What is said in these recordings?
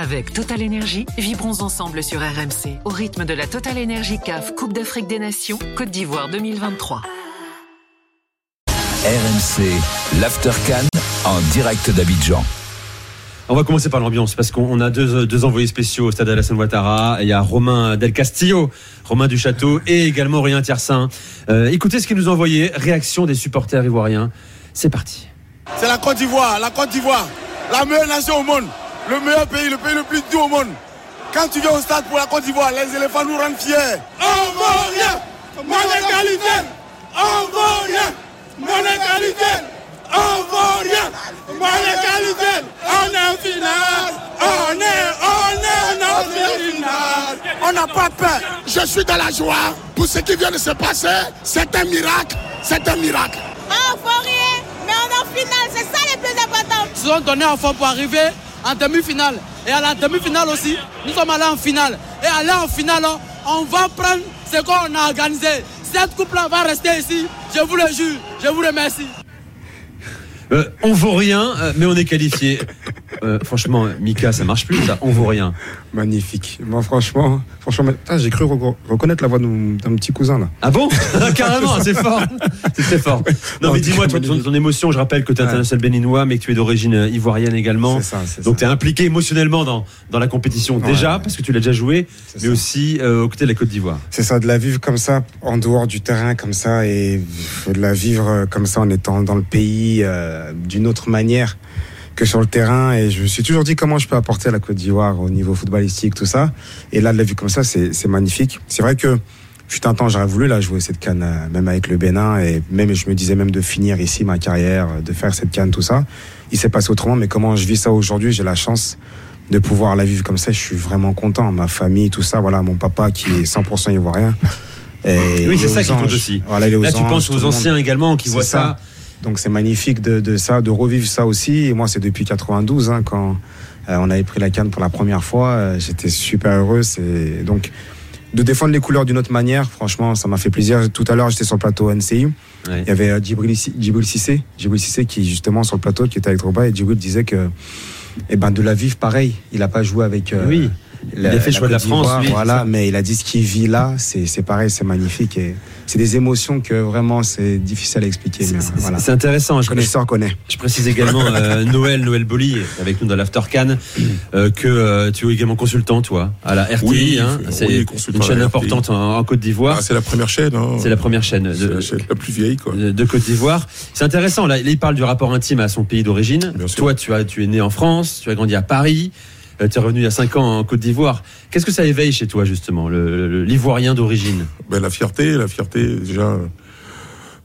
Avec Total Énergie, vibrons ensemble sur RMC au rythme de la Total Énergie CAF Coupe d'Afrique des Nations Côte d'Ivoire 2023. RMC, l'After en direct d'Abidjan. On va commencer par l'ambiance parce qu'on a deux, envoyés spéciaux au stade Alassane Ouattara. Il y a Romain Del Castillo, Romain du Château et également Aurélien Tiersin. Euh, écoutez ce qu'il nous a envoyé. Réaction des supporters ivoiriens. C'est parti. C'est la Côte d'Ivoire, la Côte d'Ivoire, la meilleure nation au monde le meilleur pays, le pays le plus doux au monde. Quand tu viens au stade pour la Côte d'Ivoire, les éléphants nous rendent fiers. On rien, mon égalité. On rien, mon égalité. On rien, mon égalité. On est en finale. On est, on est, en finale. On n'a pas peur. Je suis dans la joie pour ce qui vient de se passer. C'est un miracle. C'est un miracle. On vaut rien, mais on est en finale. C'est ça le plus important. Ils sont donnés en fond pour arriver en demi-finale. Et à la demi-finale aussi, nous sommes allés en finale. Et aller en finale, on va prendre ce qu'on a organisé. Cette coupe-là va rester ici. Je vous le jure. Je vous remercie. Euh, on vaut rien, euh, mais on est qualifié. Euh, franchement, Mika, ça marche plus, ça. On vaut rien. Magnifique. Moi, franchement, franchement, j'ai cru reconnaître la voix d'un petit cousin là. Ah bon Carrément, c'est fort. C'est très fort. Non, mais dis-moi ton, émotion. Je rappelle que tu es international béninois, mais que tu es d'origine ivoirienne également. Ça, Donc tu es impliqué émotionnellement dans, dans la compétition déjà, parce que tu l'as déjà joué, mais aussi aux côtés de la Côte d'Ivoire. C'est ça, de la vivre comme ça, en dehors du terrain, comme ça, et de la vivre comme ça en étant dans le pays d'une autre manière que sur le terrain. Et je me suis toujours dit comment je peux apporter à la Côte d'Ivoire au niveau footballistique, tout ça. Et là, de la vue comme ça, c'est magnifique. C'est vrai que fut un temps, j'aurais voulu là jouer cette canne, euh, même avec le Bénin, et même je me disais même de finir ici ma carrière, de faire cette canne, tout ça. Il s'est passé autrement, mais comment je vis ça aujourd'hui, j'ai la chance de pouvoir la vivre comme ça. Je suis vraiment content. Ma famille, tout ça, voilà, mon papa qui est 100% ivoirien. Et oui, c'est ça qui compte aussi. Voilà, là, tu penses aux anciens également qui voient ça donc c'est magnifique de, ça, de revivre ça aussi. Et moi, c'est depuis 92 hein, quand euh, on avait pris la canne pour la première fois. Euh, j'étais super heureux. C'est donc de défendre les couleurs d'une autre manière. Franchement, ça m'a fait plaisir. Tout à l'heure, j'étais sur le plateau NCI. Il y avait euh, Djibril, Sissé, Djibril Sissé qui justement sur le plateau, qui était avec Drogba et Djibril disait que, eh ben, de la vivre pareil. Il n'a pas joué avec. oui. Il a fait le choix de la France, voilà, mais il a dit ce qu'il vit là, c'est pareil, c'est magnifique et c'est des émotions que vraiment c'est difficile à expliquer. C'est intéressant. Je, connais, connaît. Je précise également euh, Noël, Noël Boli avec nous dans l'After Can, euh, que euh, tu es également consultant, toi, à la RTI. Oui, hein, c'est une chaîne importante en, Côte d'Ivoire. Ah, c'est la première chaîne. Hein. C'est la première chaîne. De, la, chaîne la plus vieille, quoi. De, Côte d'Ivoire. C'est intéressant. Là, il parle du rapport intime à son pays d'origine. Toi, tu as, tu es né en France, tu as grandi à Paris. Euh, tu es revenu il y a 5 ans en Côte d'Ivoire. Qu'est-ce que ça éveille chez toi, justement, l'ivoirien d'origine? Ben, La fierté, la fierté, déjà,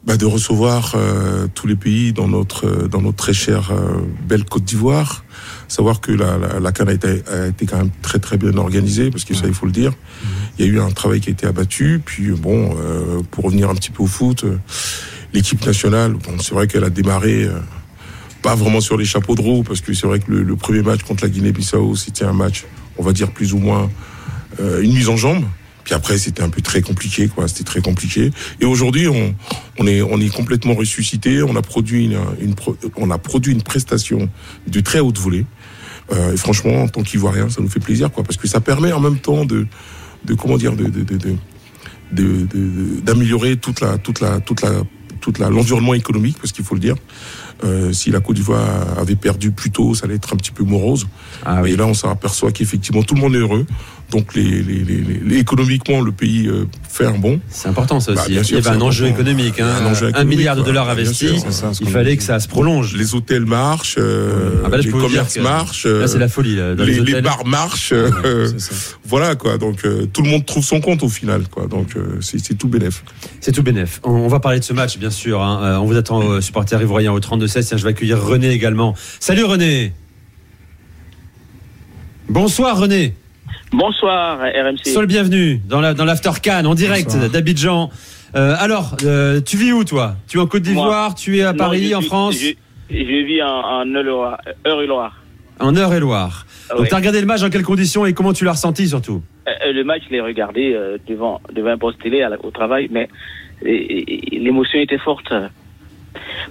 ben, de recevoir euh, tous les pays dans notre, dans notre très chère euh, belle Côte d'Ivoire. Savoir que la, la, la a été, a été, quand même très très bien organisée, parce que ça, il faut le dire. Il y a eu un travail qui a été abattu. Puis, bon, pour revenir un petit peu au foot, l'équipe nationale, bon, c'est vrai qu'elle a démarré pas vraiment sur les chapeaux de roue, parce que c'est vrai que le, premier match contre la Guinée-Bissau, c'était un match, on va dire plus ou moins euh, une mise en jambe. Puis après, c'était un peu très compliqué, quoi. C'était très compliqué. Et aujourd'hui, on, on, est, on est complètement ressuscité. On a produit une, une on a produit une prestation de très haute volée. Euh, et franchement, en tant qu'Ivoirien, ça nous fait plaisir, quoi, parce que ça permet en même temps de, de comment dire, de d'améliorer toute la, toute la, toute la, toute la, l'environnement économique, parce qu'il faut le dire. Euh, si la Côte d'Ivoire avait perdu plus tôt, ça allait être un petit peu morose. Ah, oui. Et là, on s'aperçoit qu'effectivement, tout le monde est heureux. Donc, les, les, les, économiquement, le pays euh, un bon. C'est important, ça aussi. Bah, il y avait un enjeu, économique, hein. un enjeu Un milliard de dollars investis. il fallait que ça se prolonge. Les hôtels marchent, euh, ah bah là, les commerces marchent. Là, c'est la folie. Là, les, les, bars marchent. voilà, quoi. Donc, tout le monde trouve son compte au final, quoi. Donc, c'est tout bénef. C'est tout bénef. On, va parler de ce match, bien sûr. Hein. On vous attend, supporters ivoiriens, au 32 Tiens, je vais accueillir René également. Salut René. Bonsoir René. Bonsoir RMC. Sois le bienvenu dans l'After dans Can en direct d'Abidjan. Euh, alors, euh, tu vis où toi? Tu es en Côte d'Ivoire Tu es à Paris, en France? je, vis en, Eure-et-Loire. En Eure-et-Loire. Donc, tu as regardé le match dans quelles conditions et comment tu l'as ressenti surtout? Euh, Le match, je l'ai regardé devant, devant un poste télé au travail, mais l'émotion était forte.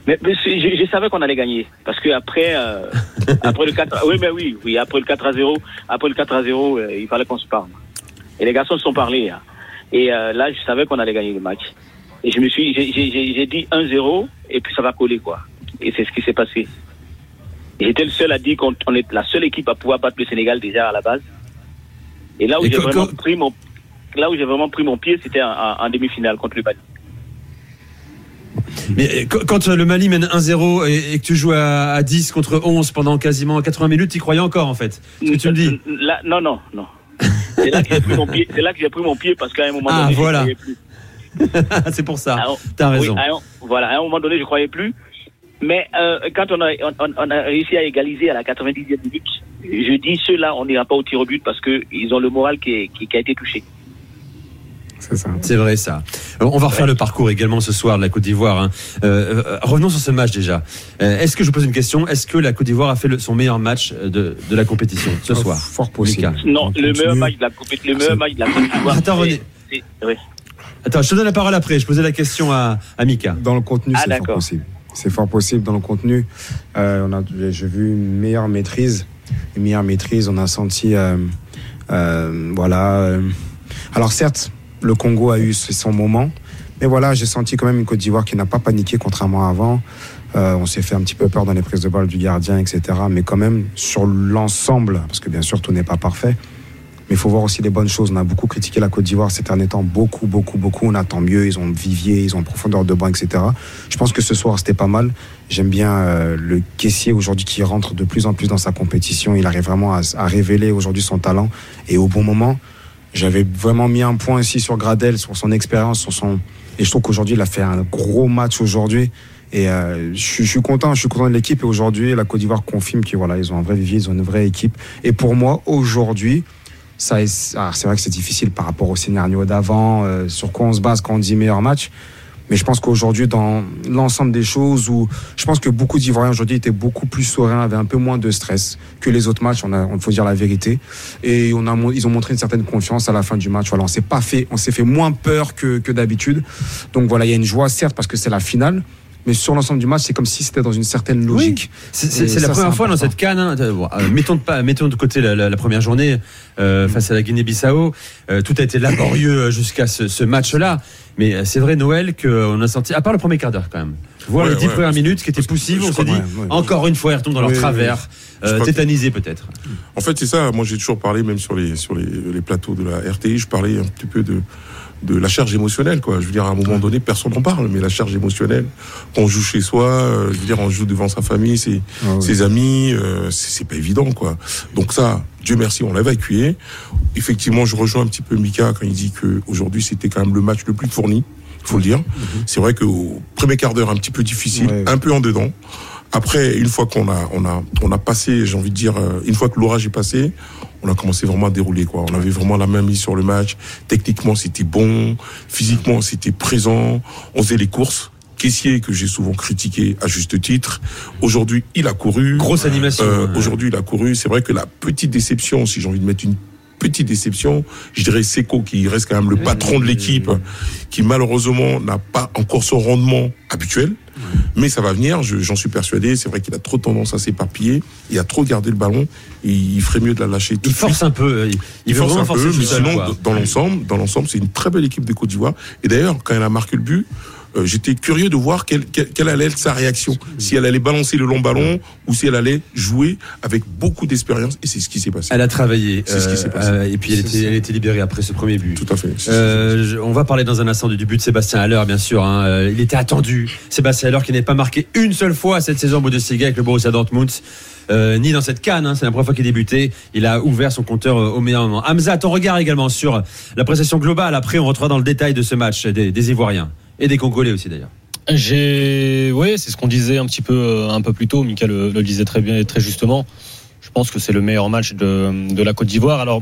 Mais, je, je savais qu'on allait gagner parce que après, euh, après le 4, oui, mais oui, oui, après le 4 à 0, après le 4 à 0, euh, il fallait qu'on se parle. Et les garçons se sont parlé. hein. Et euh, là, je savais qu'on allait gagner le match. Et je me suis, j'ai- dit 1-0 et puis ça va coller quoi. Et c'est ce qui s'est passé. J'étais le seul à dire qu'on on est la seule équipe à pouvoir battre le Sénégal déjà à la base. Et là où j'ai vraiment pris mon, là où j'ai vraiment pris mon pied, c'était en, en- en demi-finale contre le Mali. Mais euh, qu- quand euh, le Mali mène 1-0 et, que tu joues à, à 10 contre 11 pendant quasiment 80 minutes, tu croyais encore en fait Ce que tu me dis Là, non, non, non. C'est là que j'ai pris mon pied. C'est là que j'ai pris mon pied parce qu'à un moment Ah, donné, voilà. je croyais plus. C'est pour ça. Un- T'as oui, raison. à un- voilà, à un moment donné, je croyais plus. Mais euh, quand on a, on, on- on a réussi à égaliser à la 90e minute, je dis ceux-là, on n'ira pas au tir au but parce que ils ont le moral qui, est- qui, qui a été touché. C'est ça. C'est vrai ça. On va refaire le parcours également ce soir de la Côte d'Ivoire. hein. Euh, euh, revenons sur ce match déjà. Euh, Est-ce que je vous pose une question? Est-ce que la Côte d'Ivoire a fait le- son meilleur match de, de la compétition ce soir? Fort possible. Non, On le meilleur match de la le meilleur match de la Côte d'Ivoire. Attends, René. oui. Attends, je te donne la parole après. Je posais la question à, à Mika. Dans le contenu, Ah, c'est fort possible. C'est fort possible dans le contenu. Euh, on a, j'ai vu une meilleure maîtrise, une meilleure maîtrise. On a senti, euh, euh, voilà. euh, alors certes, le Congo a eu son moment, mais voilà, j'ai senti quand même une Côte d'Ivoire qui n'a pas paniqué contrairement à avant. Euh, on s'est fait un petit peu peur dans les prises de balle du gardien, etc. Mais quand même sur l'ensemble, parce que bien sûr tout n'est pas parfait. Mais il faut voir aussi les bonnes choses. On a beaucoup critiqué la Côte d'Ivoire ces derniers temps, beaucoup, beaucoup, beaucoup. On attend mieux. Ils ont vivier, ils ont profondeur de banc, etc. Je pense que ce soir c'était pas mal. J'aime bien euh, le caissier aujourd'hui qui rentre de plus en plus dans sa compétition. Il arrive vraiment à révéler aujourd'hui son talent et au bon moment. J'avais vraiment mis un point ici sur Gradel, sur son expérience, sur son. Et je trouve qu'aujourd'hui il a fait un gros match aujourd'hui. Et euh, je, je suis content, je suis content de l'équipe. Et aujourd'hui, la Côte d'Ivoire confirme qu'ils voilà, ils ont un vrai vivier, ils ont une vraie équipe. Et pour moi, aujourd'hui, ça alors, c'est vrai que c'est difficile par rapport au scénario d'avant, euh, sur quoi on se base quand on dit meilleur match. Mais je pense qu'aujourd'hui, dans l'ensemble des choses, où je pense que beaucoup d'Ivoiriens aujourd'hui étaient beaucoup plus sereins, avaient un peu moins de stress que les autres matchs. On a, on faut dire la vérité. Et on a, mon- ils ont montré une certaine confiance à la fin du match. Voilà, on s'est pas fait, on s'est fait moins peur que, que d'habitude. Donc voilà, il y a une joie certes parce que c'est la finale. Mais sur l'ensemble du match, c'est comme si c'était dans une certaine logique. C'est la première fois dans cette canne. hein, euh, bon, mettons, de, pas, mettons de côté la, la- la première journée euh, face à la Guinée-Bissau. Euh, tout a été laborieux jusqu'à ce, ce match-là. Mais euh, c'est vrai, Noël, qu'on a senti, à part le premier quart d'heure quand même, voir Ouais, les dix ouais. premières minutes qui étaient poussives, on s'est dit, ouais, encore une fois, ils retombent dans leur travers, Euh, que- tétanisés peut-être. En fait, c'est ça. Moi, j'ai toujours parlé, même sur les, sur les, les plateaux de la RTI, je parlais un petit peu de, de la charge émotionnelle. Quoi. Je veux dire, à un moment donné, personne n'en parle, mais la charge émotionnelle, quand on joue chez soi, euh, je veux dire, on joue devant sa famille, ses, Ah ses amis, euh, c'est pas évident. quoi. Donc ça, Dieu merci, on l'a évacué. Effectivement, je rejoins un petit peu Mika quand il dit que aujourd'hui c'était quand même le match le plus fourni, faut le dire. C'est vrai qu'au premier quart d'heure, un petit peu difficile, Ouais. un peu en dedans. Après, une fois qu'on a, on a, on a passé, j'ai envie de dire, euh, une fois que l'orage est passé, on a commencé vraiment à dérouler, quoi. On avait vraiment la main mise sur le match. Techniquement, c'était bon. Physiquement, c'était présent. On faisait les courses. Caissier, que j'ai souvent critiqué à juste titre. Aujourd'hui, il a couru. Grosse animation. Euh. Aujourd'hui, il a couru. C'est vrai que la petite déception, si j'ai envie de mettre une petite déception, je dirais Seco, qui reste quand même le patron de l'équipe, qui malheureusement n'a pas encore son rendement habituel. Mais ça va venir, je- j'en suis persuadé. C'est vrai qu'il a trop tendance à s'éparpiller. Il a trop gardé le ballon. Il ferait mieux de la lâcher tout Il suite. force un peu. euh, Il, force un peu, mais seul, sinon, quoi. dans l'ensemble, dans l'ensemble, c'est une très belle équipe de Côte d'Ivoire. Et d'ailleurs, quand elle a marqué le but, euh, j'étais curieux de voir quelle, quelle, quelle allait être sa réaction. Si elle allait balancer le long ballon ou si elle allait jouer avec beaucoup d'expérience. Et c'est ce qui s'est passé. Elle a travaillé. C'est ce qui s'est passé. euh, et puis elle était, elle était libérée après ce premier but. Tout à fait. Euh, je- on va parler dans un instant du but de Sébastien Haller, bien sûr. hein. Euh, Il était attendu. Sébastien Haller qui n'est pas marqué une seule fois cette saison au Bundesliga avec le Borussia Dortmund. Euh, ni dans cette canne, hein. c'est la première fois qu'il débutait. Il a ouvert son compteur euh, au meilleur moment. Hamza, ton regard également sur la prestation globale. Après, on rentrera dans le détail de ce match des, des Ivoiriens et des Congolais aussi d'ailleurs. J'ai, ouais, c'est ce qu'on disait un petit peu, euh, un peu plus tôt. Mika le, le disait très bien et très justement. Je pense que c'est le meilleur match de, la Côte d'Ivoire. Alors,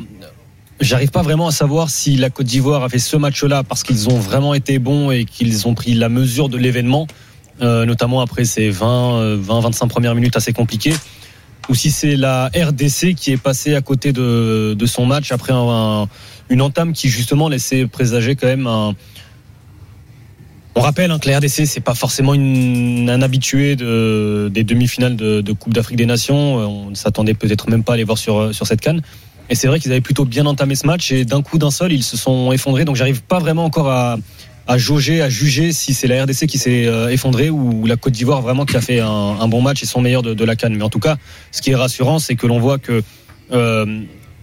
j'arrive pas vraiment à savoir si la Côte d'Ivoire a fait ce match-là parce qu'ils ont vraiment été bons et qu'ils ont pris la mesure de l'événement, euh, notamment après ces 20, euh, 20, 25 premières minutes assez compliquées, ou si c'est la RDC qui est passée à côté de, son match après un- un- une entame qui justement laissait présager quand même un, On rappelle hein, que la RDC, c'est pas forcément un habitué de, des demi-finales de, Coupe d'Afrique des Nations. On ne s'attendait peut-être même pas à les voir sur, sur cette canne. Et c'est vrai qu'ils avaient plutôt bien entamé ce match et d'un coup d'un seul, ils se sont effondrés. Donc j'arrive pas vraiment encore à, jauger, à juger si c'est la RDC qui s'est euh, effondrée ou la Côte d'Ivoire vraiment qui a fait un, bon match et son meilleur de, la canne. Mais en tout cas, ce qui est rassurant, c'est que l'on voit que euh,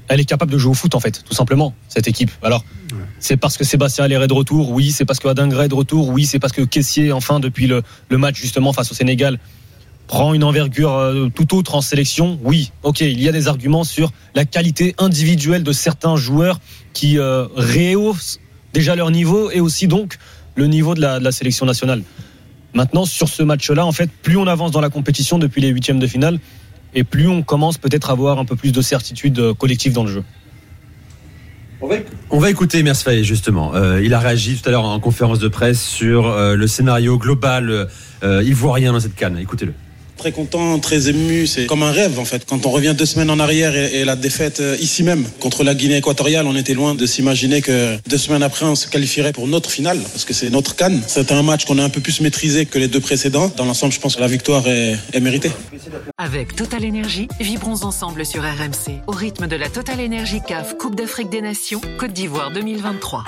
elle est capable de jouer au foot en fait, tout simplement, cette équipe. Alors, c'est parce que Sébastien Aller est de retour, oui, c'est parce que Adingra est de retour, oui, c'est parce que Caissier, enfin, depuis le, le, match justement face au Sénégal, prend une envergure euh, tout autre en sélection, oui, ok, il y a des arguments sur la qualité individuelle de certains joueurs qui euh, rehaussent déjà leur niveau et aussi donc le niveau de la, de la sélection nationale. Maintenant, sur ce match-là, en fait, plus on avance dans la compétition depuis les huitièmes de finale, et plus on commence peut-être à avoir un peu plus de certitude euh, collective dans le jeu. On va, écouter Mersfaye justement. Euh, il a réagi tout à l'heure en conférence de presse sur euh, le scénario global euh, ivoirien dans cette canne. Écoutez-le. Très content, très ému, c'est comme un rêve en fait. Quand on revient deux semaines en arrière et, la défaite ici même contre la Guinée équatoriale, on était loin de s'imaginer que deux semaines après on se qualifierait pour notre finale parce que c'est notre canne. C'est un match qu'on a un peu plus maîtrisé que les deux précédents. Dans l'ensemble, je pense que la victoire est, est méritée. Avec Total Énergie, vibrons ensemble sur RMC au rythme de la Total Énergie CAF Coupe d'Afrique des Nations Côte d'Ivoire 2023.